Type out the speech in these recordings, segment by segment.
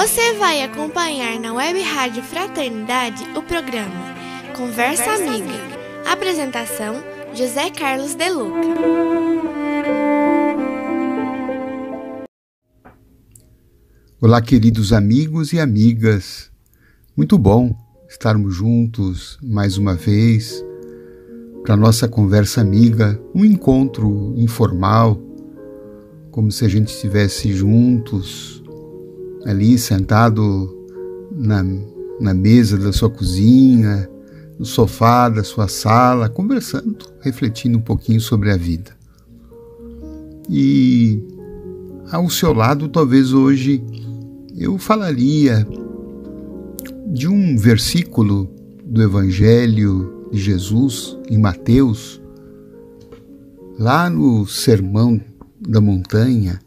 Você vai acompanhar na Web Rádio Fraternidade o programa Conversa, Conversa Amiga. Amiga. Apresentação: José Carlos De Luca. Olá, queridos amigos e amigas. Muito bom estarmos juntos mais uma vez para nossa conversa amiga, um encontro informal, como se a gente estivesse juntos ali sentado na, na mesa da sua cozinha, no sofá da sua sala, conversando, refletindo um pouquinho sobre a vida. E ao seu lado, talvez hoje eu falaria de um versículo do Evangelho de Jesus em Mateus, lá no Sermão da Montanha,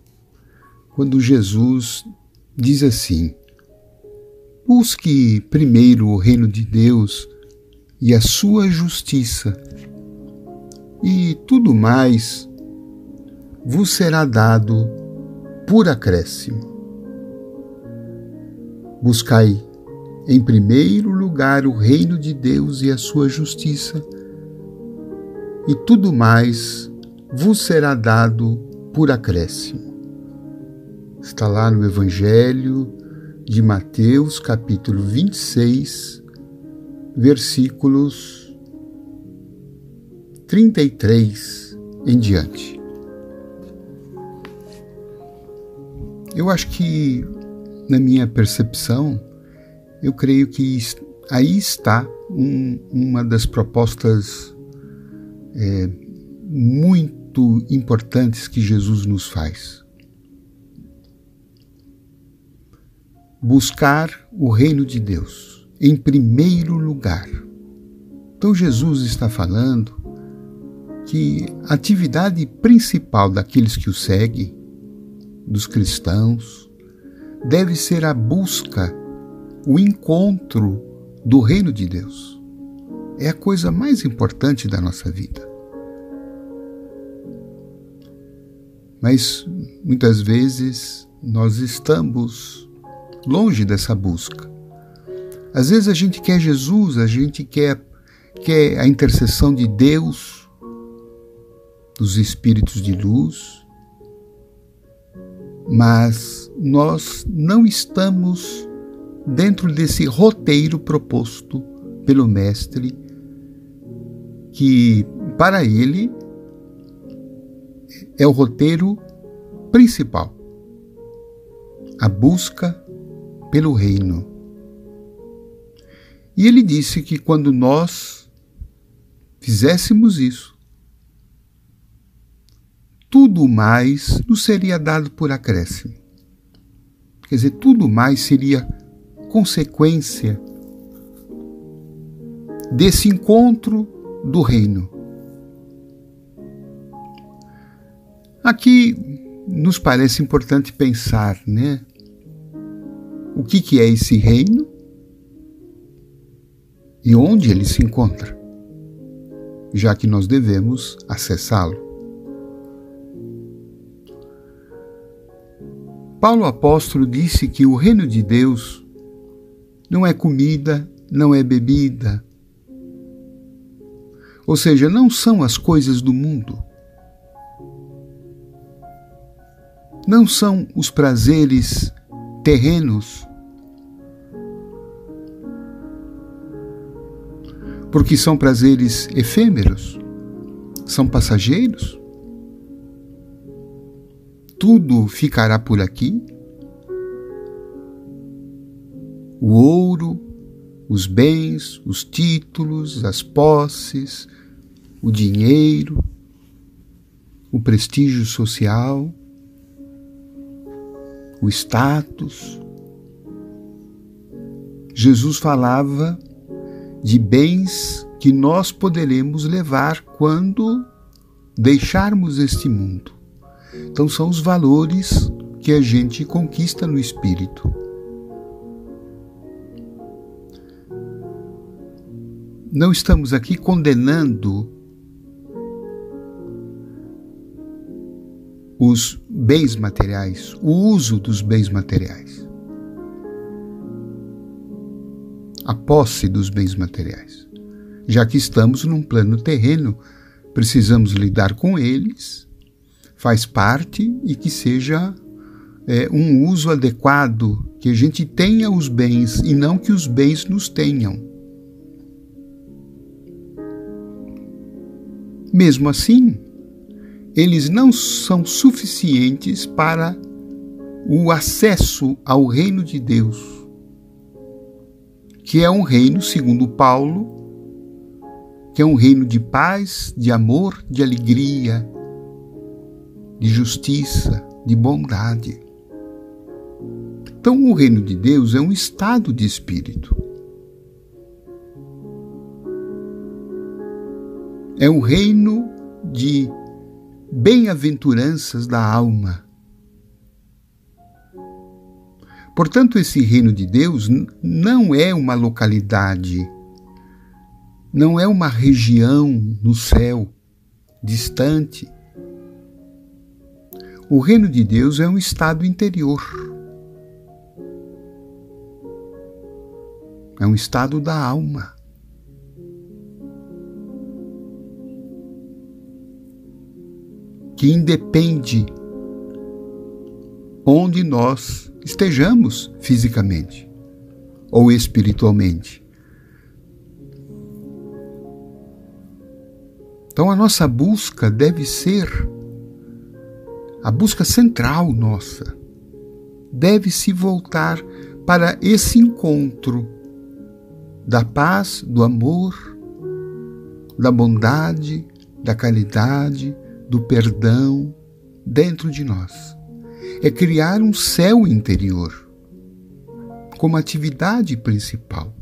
quando Jesus diz assim: Busque primeiro o reino de Deus e a sua justiça, e tudo mais vos será dado por acréscimo. Buscai em primeiro lugar o reino de Deus e a sua justiça, e tudo mais vos será dado por acréscimo. Está lá no Evangelho de Mateus, capítulo 26, versículos 33 em diante. Eu acho que, na minha percepção, eu creio que aí está um, uma das propostas é, muito importantes que Jesus nos faz. Buscar o reino de Deus em primeiro lugar. Então Jesus está falando que a atividade principal daqueles que o seguem, dos cristãos, deve ser a busca, o encontro do reino de Deus. É a coisa mais importante da nossa vida. Mas muitas vezes nós estamos longe dessa busca. Às vezes a gente quer Jesus, a gente quer, quer a intercessão de Deus, dos espíritos de luz, mas nós não estamos dentro desse roteiro proposto pelo Mestre, que para ele é o roteiro principal a busca pelo reino. E ele disse que quando nós fizéssemos isso, tudo mais nos seria dado por acréscimo. Quer dizer, tudo mais seria consequência desse encontro do reino. Aqui nos parece importante pensar, né? O que, que é esse reino e onde ele se encontra, já que nós devemos acessá-lo. Paulo apóstolo disse que o reino de Deus não é comida, não é bebida. Ou seja, não são as coisas do mundo. Não são os prazeres terrenos porque são prazeres efêmeros, são passageiros. Tudo ficará por aqui. O ouro, os bens, os títulos, as posses, o dinheiro, o prestígio social. O status. Jesus falava de bens que nós poderemos levar quando deixarmos este mundo. Então, são os valores que a gente conquista no espírito. Não estamos aqui condenando os bens materiais, o uso dos bens materiais, a posse dos bens materiais. Já que estamos num plano terreno, precisamos lidar com eles, faz parte e que seja é, um uso adequado, que a gente tenha os bens e não que os bens nos tenham. Mesmo assim, eles não são suficientes para o acesso ao reino de Deus, que é um reino, segundo Paulo, que é um reino de paz, de amor, de alegria, de justiça, de bondade. Então, o reino de Deus é um estado de espírito. É um reino de bem-aventuranças da alma. Portanto, esse reino de Deus não é uma localidade, não é uma região no céu distante. O reino de Deus é um estado interior. É um estado da alma. Que independe onde nós estejamos fisicamente ou espiritualmente. Então a nossa busca deve ser a busca central nossa. Deve se voltar para esse encontro da paz, do amor, da bondade, da caridade, do perdão dentro de nós. É criar um céu interior como atividade principal.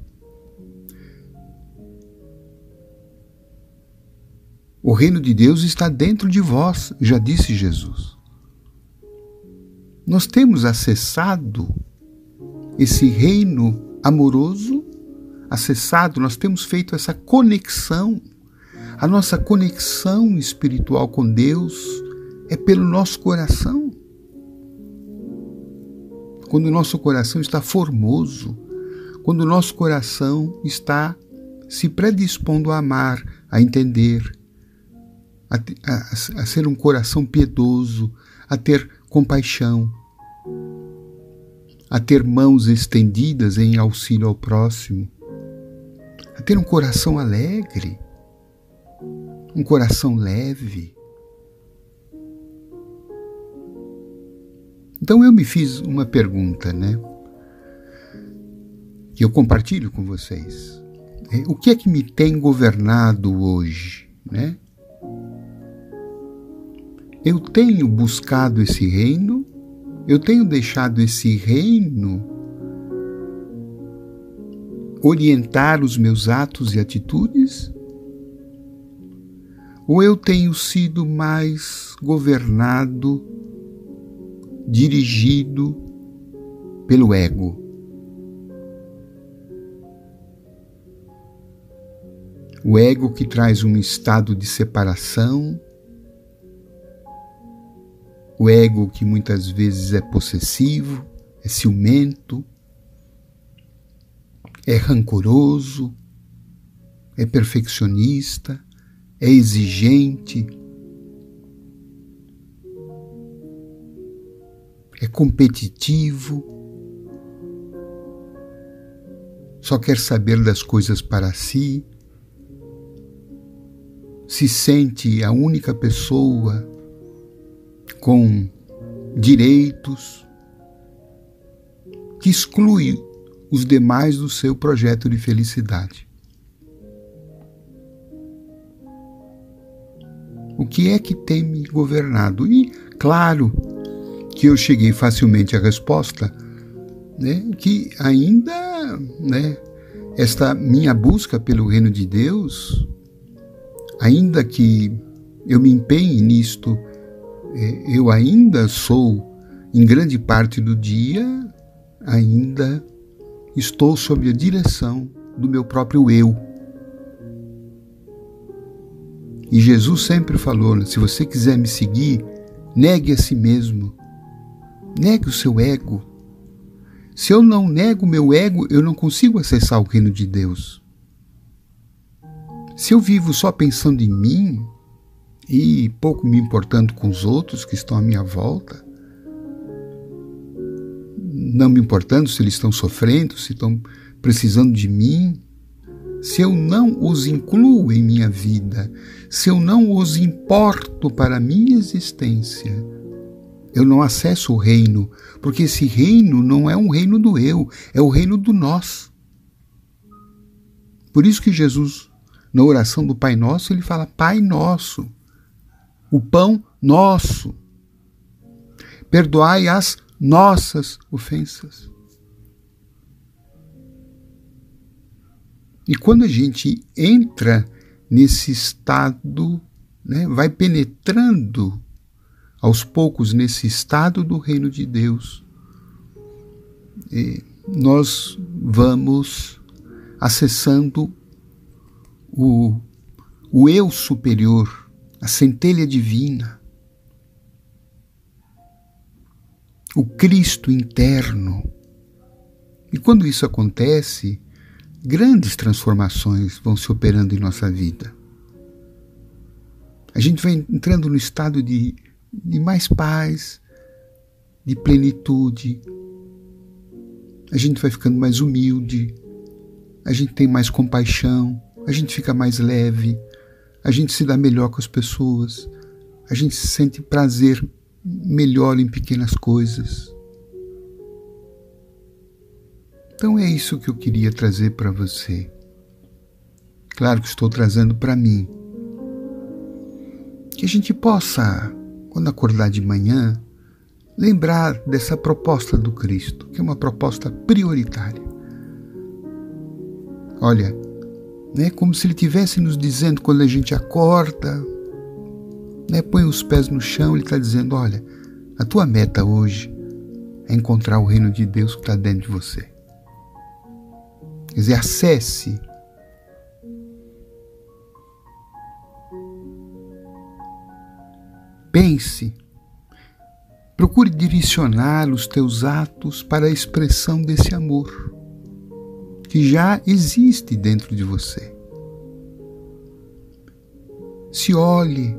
O reino de Deus está dentro de vós, já disse Jesus. Nós temos acessado esse reino amoroso, acessado, nós temos feito essa conexão a nossa conexão espiritual com Deus é pelo nosso coração. Quando o nosso coração está formoso, quando o nosso coração está se predispondo a amar, a entender, a, a, a ser um coração piedoso, a ter compaixão, a ter mãos estendidas em auxílio ao próximo, a ter um coração alegre um coração leve. Então eu me fiz uma pergunta, né? Que eu compartilho com vocês. É, o que é que me tem governado hoje, né? Eu tenho buscado esse reino, eu tenho deixado esse reino orientar os meus atos e atitudes? Ou eu tenho sido mais governado, dirigido pelo ego? O ego que traz um estado de separação, o ego que muitas vezes é possessivo, é ciumento, é rancoroso, é perfeccionista, é exigente, é competitivo, só quer saber das coisas para si, se sente a única pessoa com direitos, que exclui os demais do seu projeto de felicidade. O que é que tem me governado. E, claro, que eu cheguei facilmente à resposta, né, que ainda, né, esta minha busca pelo reino de Deus, ainda que eu me empenhe nisto, é, eu ainda sou, em grande parte do dia, ainda estou sob a direção do meu próprio eu. E Jesus sempre falou: né, se você quiser me seguir, negue a si mesmo, negue o seu ego. Se eu não nego o meu ego, eu não consigo acessar o reino de Deus. Se eu vivo só pensando em mim e pouco me importando com os outros que estão à minha volta, não me importando se eles estão sofrendo, se estão precisando de mim, se eu não os incluo em minha vida, se eu não os importo para a minha existência, eu não acesso o reino, porque esse reino não é um reino do eu, é o reino do nós. Por isso que Jesus, na oração do Pai Nosso, ele fala: Pai Nosso, o pão nosso, perdoai as nossas ofensas. E quando a gente entra nesse estado, né, vai penetrando aos poucos nesse estado do reino de Deus, nós vamos acessando o, o eu superior, a centelha divina, o Cristo interno. E quando isso acontece, grandes transformações vão se operando em nossa vida. A gente vai entrando no estado de de mais paz, de plenitude. A gente vai ficando mais humilde, a gente tem mais compaixão, a gente fica mais leve, a gente se dá melhor com as pessoas, a gente sente prazer melhor em pequenas coisas. Então é isso que eu queria trazer para você. Claro que estou trazendo para mim. Que a gente possa quando acordar de manhã, lembrar dessa proposta do Cristo, que é uma proposta prioritária. Olha, né, como se ele estivesse nos dizendo quando a gente acorda, né, põe os pés no chão, ele está dizendo: olha, a tua meta hoje é encontrar o reino de Deus que está dentro de você. Quer dizer, acesse Pense. Procure direcionar os teus atos para a expressão desse amor que já existe dentro de você. Se olhe,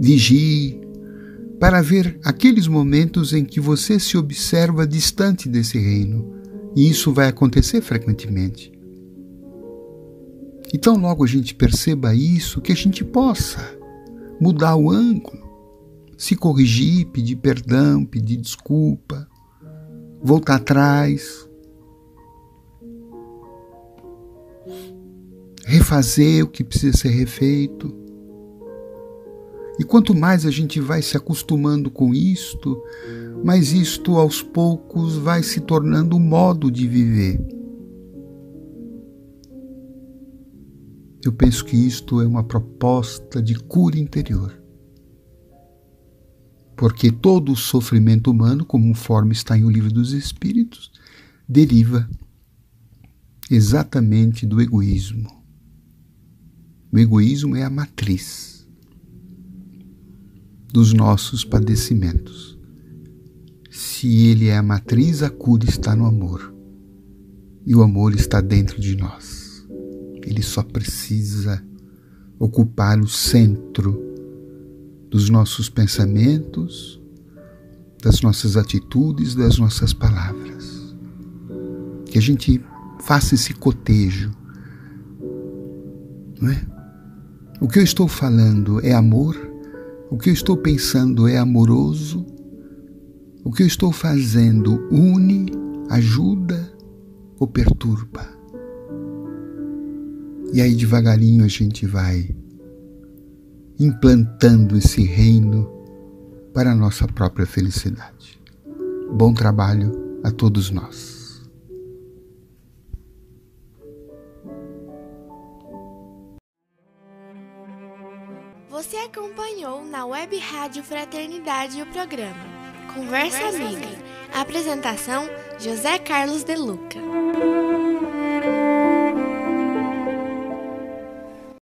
vigie, para ver aqueles momentos em que você se observa distante desse reino, e isso vai acontecer frequentemente. Então, logo a gente perceba isso, que a gente possa mudar o ângulo, se corrigir, pedir perdão, pedir desculpa, voltar atrás, refazer o que precisa ser refeito. E quanto mais a gente vai se acostumando com isto, mais isto aos poucos vai se tornando um modo de viver. Eu penso que isto é uma proposta de cura interior. Porque todo o sofrimento humano, conforme está em o livro dos Espíritos, deriva exatamente do egoísmo. O egoísmo é a matriz dos nossos padecimentos. Se ele é a matriz, a cura está no amor. E o amor está dentro de nós. Ele só precisa ocupar o centro dos nossos pensamentos, das nossas atitudes, das nossas palavras. Que a gente faça esse cotejo. Não é? O que eu estou falando é amor? O que eu estou pensando é amoroso? O que eu estou fazendo une, ajuda ou perturba? E aí devagarinho a gente vai implantando esse reino para a nossa própria felicidade. Bom trabalho a todos nós. Rádio Fraternidade o programa Conversa Amiga. Apresentação: José Carlos De Luca.